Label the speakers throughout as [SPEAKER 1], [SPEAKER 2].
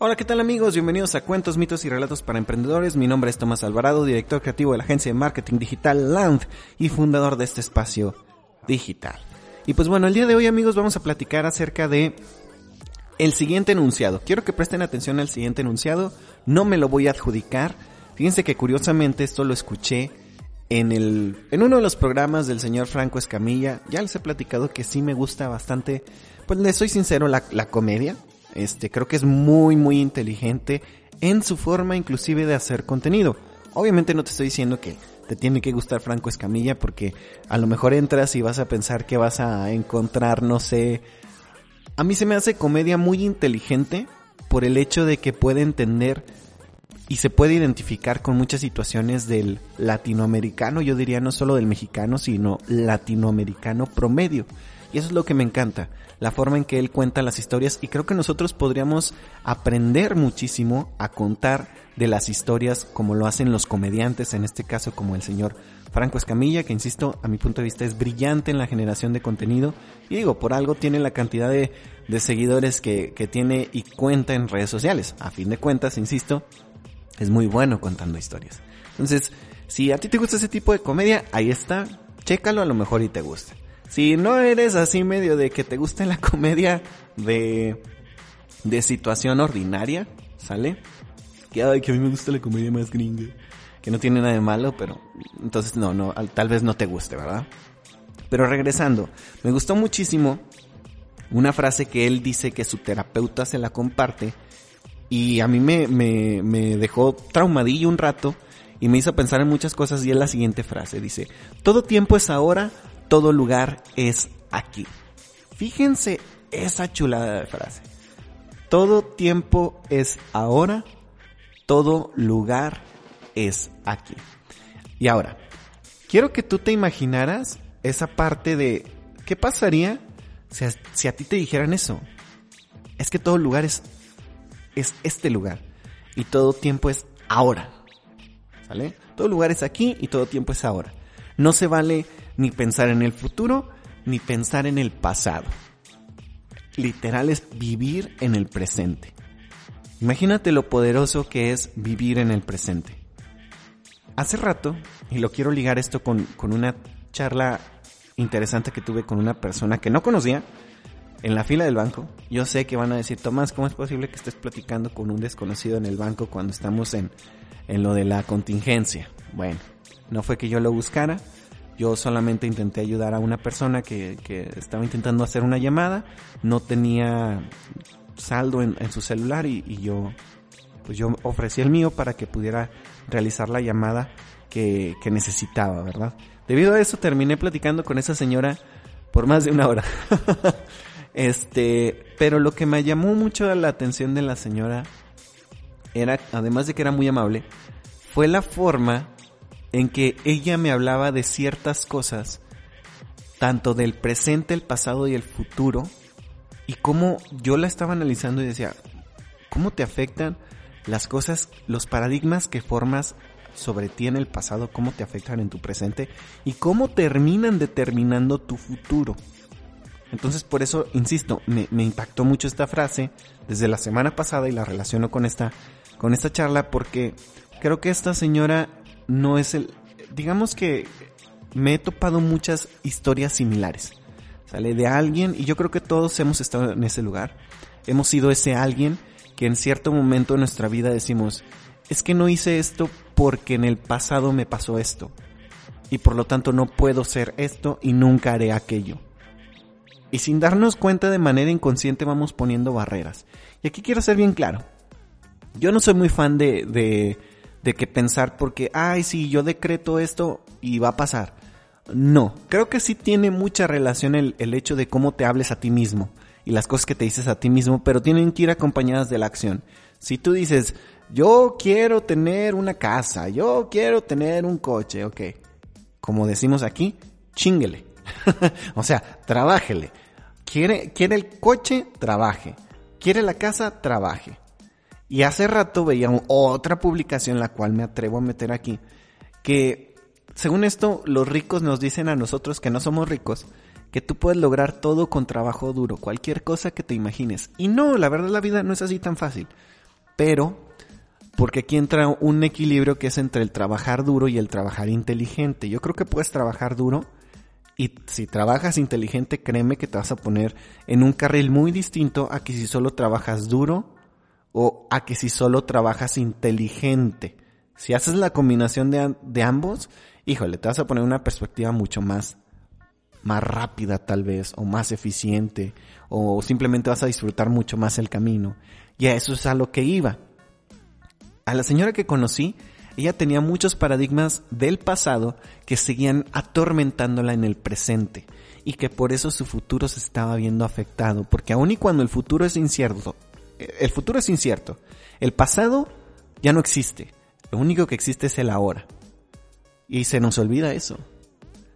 [SPEAKER 1] Hola, ¿qué tal amigos? Bienvenidos a Cuentos, Mitos y Relatos para Emprendedores. Mi nombre es Tomás Alvarado, director creativo de la agencia de marketing digital Land y fundador de este espacio digital. Y pues bueno, el día de hoy amigos vamos a platicar acerca de el siguiente enunciado. Quiero que presten atención al siguiente enunciado. No me lo voy a adjudicar. Fíjense que curiosamente esto lo escuché en el, en uno de los programas del señor Franco Escamilla. Ya les he platicado que sí me gusta bastante, pues les soy sincero, la, la comedia. Este, creo que es muy, muy inteligente en su forma inclusive de hacer contenido. Obviamente no te estoy diciendo que te tiene que gustar Franco Escamilla porque a lo mejor entras y vas a pensar que vas a encontrar, no sé, a mí se me hace comedia muy inteligente por el hecho de que puede entender y se puede identificar con muchas situaciones del latinoamericano, yo diría no solo del mexicano, sino latinoamericano promedio. Y eso es lo que me encanta, la forma en que él cuenta las historias y creo que nosotros podríamos aprender muchísimo a contar de las historias como lo hacen los comediantes, en este caso como el señor Franco Escamilla, que insisto, a mi punto de vista es brillante en la generación de contenido y digo, por algo tiene la cantidad de, seguidores que, que tiene y cuenta en redes sociales. A fin de cuentas, insisto, es muy bueno contando historias. Entonces, si a ti te gusta ese tipo de comedia, ahí está, chécalo a lo mejor y te gusta. Si no eres así medio de que te guste la comedia de, de situación ordinaria, ¿sale? Que, que a mí me gusta la comedia más gringa. Que no tiene nada de malo, pero entonces no, no, tal vez no te guste, ¿verdad? Pero regresando, me gustó muchísimo una frase que él dice que su terapeuta se la comparte y a mí me, me, me dejó traumadillo un rato y me hizo pensar en muchas cosas y es la siguiente frase. Dice, todo tiempo es ahora, todo lugar es aquí. Fíjense esa chulada de frase. Todo tiempo es ahora, todo lugar es aquí. Y ahora, quiero que tú te imaginaras esa parte de qué pasaría si a, ti te dijeran eso. Es que todo lugar es, es este lugar y todo tiempo es ahora. ¿Sale? Todo lugar es aquí y todo tiempo es ahora. No se vale ni pensar en el futuro, ni pensar en el pasado. Literal es vivir en el presente. Imagínate lo poderoso que es vivir en el presente. Hace rato, y lo quiero ligar esto con, con una charla interesante que tuve con una persona que no conocía en la fila del banco. Yo sé que van a decir, Tomás, ¿cómo es posible que estés platicando con un desconocido en el banco cuando estamos en, en lo de la contingencia? Bueno, no fue que yo lo buscara, yo solamente intenté ayudar a una persona que, que estaba intentando hacer una llamada, no tenía saldo en, su celular y, y, yo pues yo ofrecí el mío para que pudiera realizar la llamada que, que necesitaba, ¿verdad? Debido a eso terminé platicando con esa señora por más de una hora. este, pero lo que me llamó mucho la atención de la señora era, además de que era muy amable, fue la forma en que ella me hablaba de ciertas cosas, tanto del presente, el pasado y el futuro, y cómo yo la estaba analizando y decía, ¿cómo te afectan las cosas, los paradigmas que formas sobre ti en el pasado, cómo te afectan en tu presente y cómo terminan determinando tu futuro? Entonces por eso, insisto, me, impactó mucho esta frase desde la semana pasada y la relaciono con esta, con esta charla porque creo que esta señora no es el, digamos que me he topado muchas historias similares. Sale de alguien y yo creo que todos hemos estado en ese lugar. Hemos sido ese alguien que en cierto momento de nuestra vida decimos, es que no hice esto porque en el pasado me pasó esto. Y por lo tanto no puedo ser esto y nunca haré aquello. Y sin darnos cuenta de manera inconsciente vamos poniendo barreras. Y aquí quiero ser bien claro. Yo no soy muy fan de, de de que pensar porque, ay, sí, yo decreto esto y va a pasar. No, creo que sí tiene mucha relación el, el hecho de cómo te hables a ti mismo y las cosas que te dices a ti mismo, pero tienen que ir acompañadas de la acción. Si tú dices, yo quiero tener una casa, yo quiero tener un coche, ok. Como decimos aquí, chinguele. o sea, trabájele. Quiere, quiere el coche, trabaje. Quiere la casa, trabaje. Y hace rato veía otra publicación, la cual me atrevo a meter aquí, que según esto, los ricos nos dicen a nosotros que no somos ricos, que tú puedes lograr todo con trabajo duro, cualquier cosa que te imagines. Y no, la verdad la vida no es así tan fácil. pero porque aquí entra un equilibrio que es entre el trabajar duro y el trabajar inteligente. Yo creo que puedes trabajar duro y si trabajas inteligente, créeme que te vas a poner en un carril muy distinto a que si solo trabajas duro o a que si solo trabajas inteligente. Si haces la combinación de, de ambos, híjole, te vas a poner una perspectiva mucho más más rápida tal vez, o más eficiente, o simplemente vas a disfrutar mucho más el camino. Y a eso es a lo que iba. A la señora que conocí, ella tenía muchos paradigmas del pasado que seguían atormentándola en el presente y que por eso su futuro se estaba viendo afectado, porque aun y cuando el futuro es incierto, el futuro es incierto, el pasado ya no existe, lo único que existe es el ahora. Y se nos olvida eso.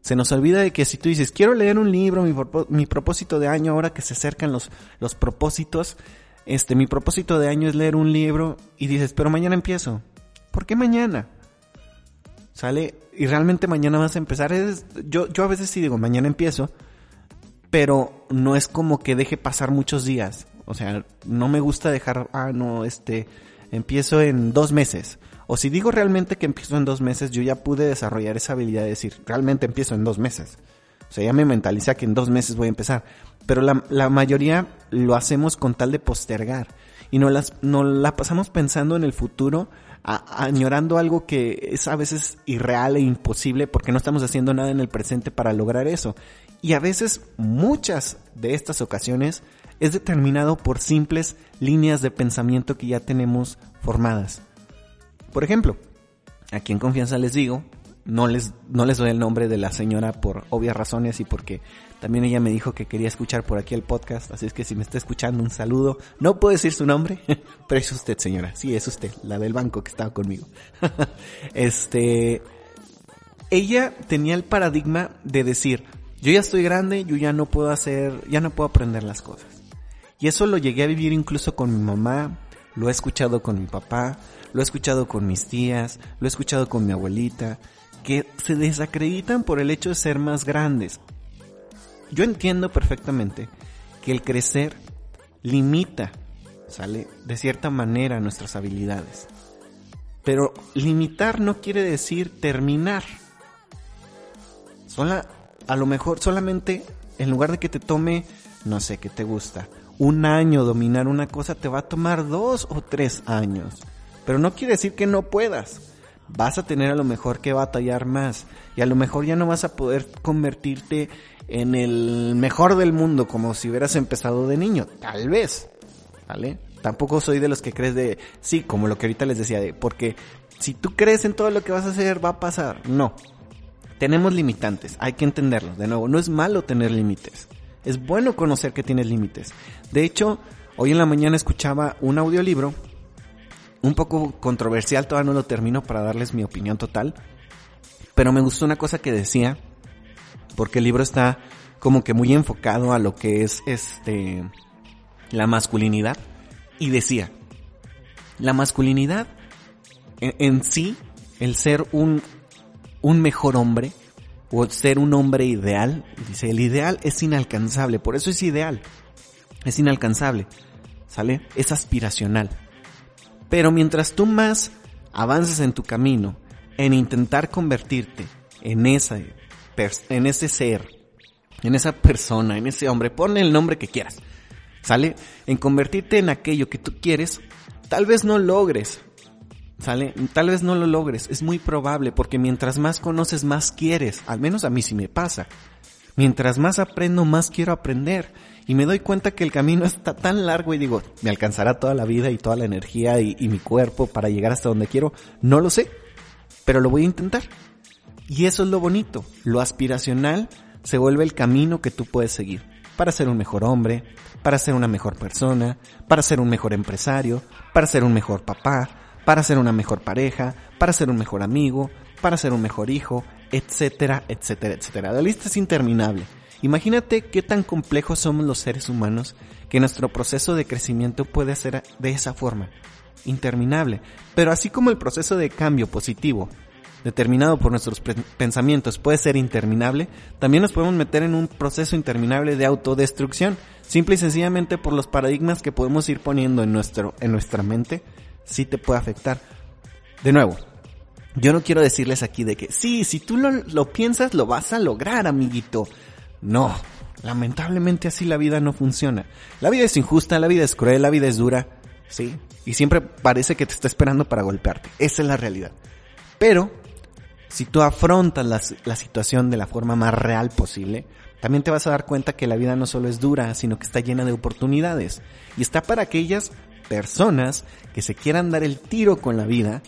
[SPEAKER 1] Se nos olvida de que si tú dices, quiero leer un libro, mi, propósito de año, ahora que se acercan los, los propósitos, este, mi propósito de año es leer un libro y dices, pero mañana empiezo. ¿Por qué mañana? ¿Sale? Y realmente mañana vas a empezar. Es, yo, yo a veces sí digo, mañana empiezo, pero no es como que deje pasar muchos días. O sea, no me gusta dejar, ah, no, este, empiezo en dos meses. O si digo realmente que empiezo en dos meses, yo ya pude desarrollar esa habilidad de decir, realmente empiezo en dos meses. O sea, ya me mentalicé que en dos meses voy a empezar. Pero la, la mayoría lo hacemos con tal de postergar. Y no, las, no la pasamos pensando en el futuro, añorando algo que es a veces irreal e imposible porque no estamos haciendo nada en el presente para lograr eso. Y a veces, muchas de estas ocasiones, es determinado por simples líneas de pensamiento que ya tenemos formadas. Por ejemplo, aquí en confianza les digo, no les, no les doy el nombre de la señora por obvias razones y porque también ella me dijo que quería escuchar por aquí el podcast, así es que si me está escuchando un saludo, no puedo decir su nombre, pero es usted señora, sí es usted, la del banco que estaba conmigo. este, ella tenía el paradigma de decir, yo ya estoy grande, yo ya no puedo hacer, ya no puedo aprender las cosas. Y eso lo llegué a vivir incluso con mi mamá, lo he escuchado con mi papá, lo he escuchado con mis tías, lo he escuchado con mi abuelita, que se desacreditan por el hecho de ser más grandes. Yo entiendo perfectamente que el crecer limita, ¿sale? De cierta manera nuestras habilidades. Pero limitar no quiere decir terminar. Sola, a lo mejor solamente en lugar de que te tome, no sé, qué te gusta, un año dominar una cosa, te va a tomar dos o tres años. Pero no quiere decir que no puedas. Vas a tener a lo mejor que batallar más. Y a lo mejor ya no vas a poder convertirte en el mejor del mundo como si hubieras empezado de niño. Tal vez. ¿Vale? Tampoco soy de los que crees de, sí, como lo que ahorita les decía, de, porque si tú crees en todo lo que vas a hacer, va a pasar. No. Tenemos limitantes, hay que entenderlo. De nuevo, no es malo tener límites. Es bueno conocer que tienes límites. De hecho, hoy en la mañana escuchaba un audiolibro un poco controversial, todavía no lo termino para darles mi opinión total, pero me gustó una cosa que decía, porque el libro está como que muy enfocado a lo que es este la masculinidad y decía, la masculinidad en, en sí, el ser un un mejor hombre o ser un hombre ideal, dice, el ideal es inalcanzable, por eso es ideal, es inalcanzable, ¿sale? Es aspiracional. Pero mientras tú más avances en tu camino, en intentar convertirte en esa, en ese ser, en esa persona, en ese hombre, ponle el nombre que quieras, ¿sale? En convertirte en aquello que tú quieres, tal vez no logres, ¿sale? Tal vez no lo logres, es muy probable, porque mientras más conoces, más quieres, al menos a mí sí me pasa. Mientras más aprendo, más quiero aprender y me doy cuenta que el camino está tan largo y digo, ¿me alcanzará toda la vida y toda la energía y, mi cuerpo para llegar hasta donde quiero? No lo sé, pero lo voy a intentar. Y eso es lo bonito, lo aspiracional se vuelve el camino que tú puedes seguir para ser un mejor hombre, para ser una mejor persona, para ser un mejor empresario, para ser un mejor papá, para ser una mejor pareja, para ser un mejor amigo, para ser un mejor hijo, etcétera, etcétera, etcétera. La lista es interminable. Imagínate qué tan complejos somos los seres humanos que nuestro proceso de crecimiento puede ser de esa forma, interminable. Pero así como el proceso de cambio positivo, determinado por nuestros pensamientos, puede ser interminable, también nos podemos meter en un proceso interminable de autodestrucción, simple y sencillamente por los paradigmas que podemos ir poniendo en, nuestro, en nuestra mente sí te puede afectar. De nuevo, yo no quiero decirles aquí de que sí, si tú lo, lo piensas lo vas a lograr, amiguito. No, lamentablemente así la vida no funciona. La vida es injusta, la vida es cruel, la vida es dura, sí, y siempre parece que te está esperando para golpearte. Esa es la realidad. Pero, si tú afrontas la, la situación de la forma más real posible, también te vas a dar cuenta que la vida no solo es dura, sino que está llena de oportunidades. Y está para aquellas personas que se quieran dar el tiro con la vida,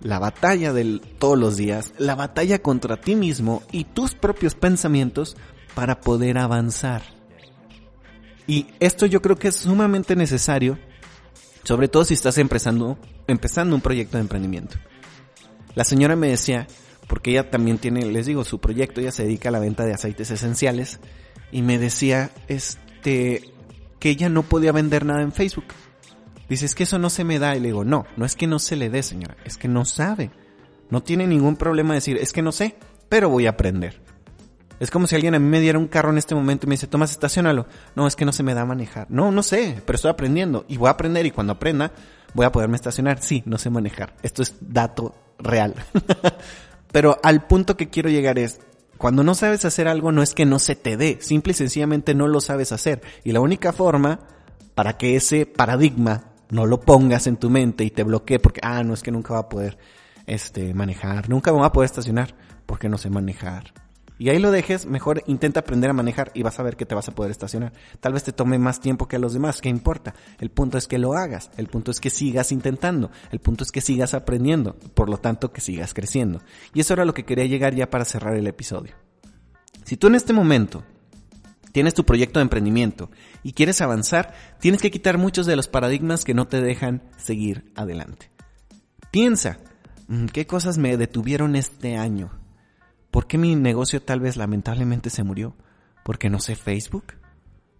[SPEAKER 1] la batalla de todos los días, la batalla contra ti mismo y tus propios pensamientos para poder avanzar. Y esto yo creo que es sumamente necesario, sobre todo si estás empezando, empezando un proyecto de emprendimiento. La señora me decía, porque ella también tiene, les digo, su proyecto, ella se dedica a la venta de aceites esenciales, y me decía, este, que ella no podía vender nada en Facebook. Dice, es que eso no se me da. Y le digo, no, no es que no se le dé, señora, es que no sabe. No tiene ningún problema decir, es que no sé, pero voy a aprender. Es como si alguien a mí me diera un carro en este momento y me dice, Tomás, estacionalo. No, es que no se me da manejar. No, no sé, pero estoy aprendiendo. Y voy a aprender y cuando aprenda voy a poderme estacionar. Sí, no sé manejar. Esto es dato real. pero al punto que quiero llegar es, cuando no sabes hacer algo no es que no se te dé, simple y sencillamente no lo sabes hacer. Y la única forma para que ese paradigma no lo pongas en tu mente y te bloquee porque, ah, no es que nunca va a poder este, manejar, nunca va a poder estacionar porque no sé manejar y ahí lo dejes, mejor intenta aprender a manejar y vas a ver que te vas a poder estacionar. Tal vez te tome más tiempo que a los demás, ¿qué importa? El punto es que lo hagas, el punto es que sigas intentando, el punto es que sigas aprendiendo, por lo tanto que sigas creciendo. Y eso era lo que quería llegar ya para cerrar el episodio. Si tú en este momento tienes tu proyecto de emprendimiento y quieres avanzar, tienes que quitar muchos de los paradigmas que no te dejan seguir adelante. Piensa, mm, ¿qué cosas me detuvieron este año? ¿Por qué mi negocio tal vez lamentablemente se murió? ¿Porque no sé Facebook?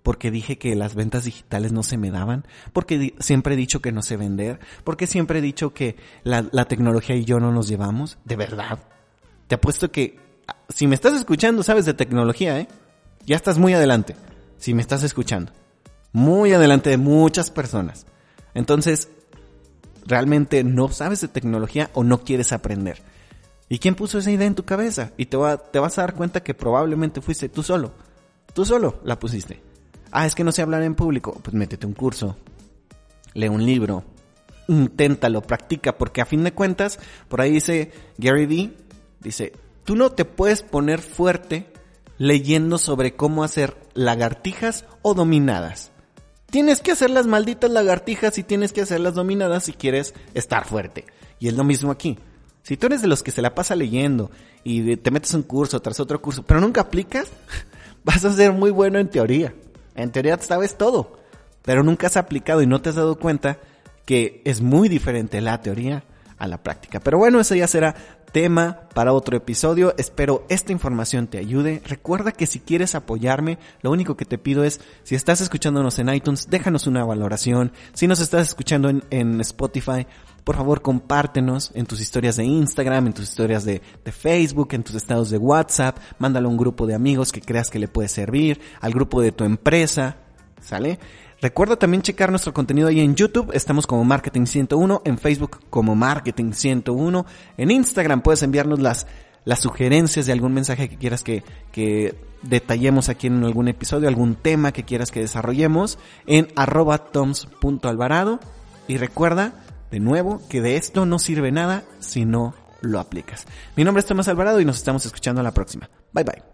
[SPEAKER 1] ¿Porque dije que las ventas digitales no se me daban? ¿Porque siempre he dicho que no sé vender? ¿Porque siempre he dicho que la, la tecnología y yo no nos llevamos? ¿De verdad? Te apuesto que ah, si me estás escuchando sabes de tecnología, ¿eh? Ya estás muy adelante. Si me estás escuchando. Muy adelante de muchas personas. Entonces, realmente no sabes de tecnología o no quieres aprender. ¿Y quién puso esa idea en tu cabeza? Y te, va, te vas a dar cuenta que probablemente fuiste tú solo. Tú solo la pusiste. Ah, es que no sé hablar en público. Pues métete un curso. Lee un libro. Inténtalo, practica, porque a fin de cuentas, por ahí dice Gary Vee, dice, tú no te puedes poner fuerte leyendo sobre cómo hacer lagartijas o dominadas. Tienes que hacer las malditas lagartijas y tienes que hacer las dominadas si quieres estar fuerte. Y es lo mismo aquí. Si tú eres de los que se la pasa leyendo y te metes un curso tras otro curso, pero nunca aplicas, vas a ser muy bueno en teoría. En teoría sabes todo, pero nunca has aplicado y no te has dado cuenta que es muy diferente la teoría a la práctica. Pero bueno, eso ya será tema para otro episodio. Espero esta información te ayude. Recuerda que si quieres apoyarme, lo único que te pido es, si estás escuchándonos en iTunes, déjanos una valoración. Si nos estás escuchando en, Spotify, por favor compártenos en tus historias de Instagram, en tus historias de, de, Facebook, en tus estados de WhatsApp, mándalo a un grupo de amigos que creas que le puede servir, al grupo de tu empresa, ¿sale? Recuerda también checar nuestro contenido ahí en YouTube, estamos como Marketing 101, en Facebook como Marketing 101, en Instagram puedes enviarnos las, las sugerencias de algún mensaje que quieras que, que detallemos aquí en algún episodio, algún tema que quieras que desarrollemos en arroba toms.alvarado y recuerda, de nuevo, que de esto no sirve nada si no lo aplicas. Mi nombre es Tomás Alvarado y nos estamos escuchando a la próxima. Bye bye.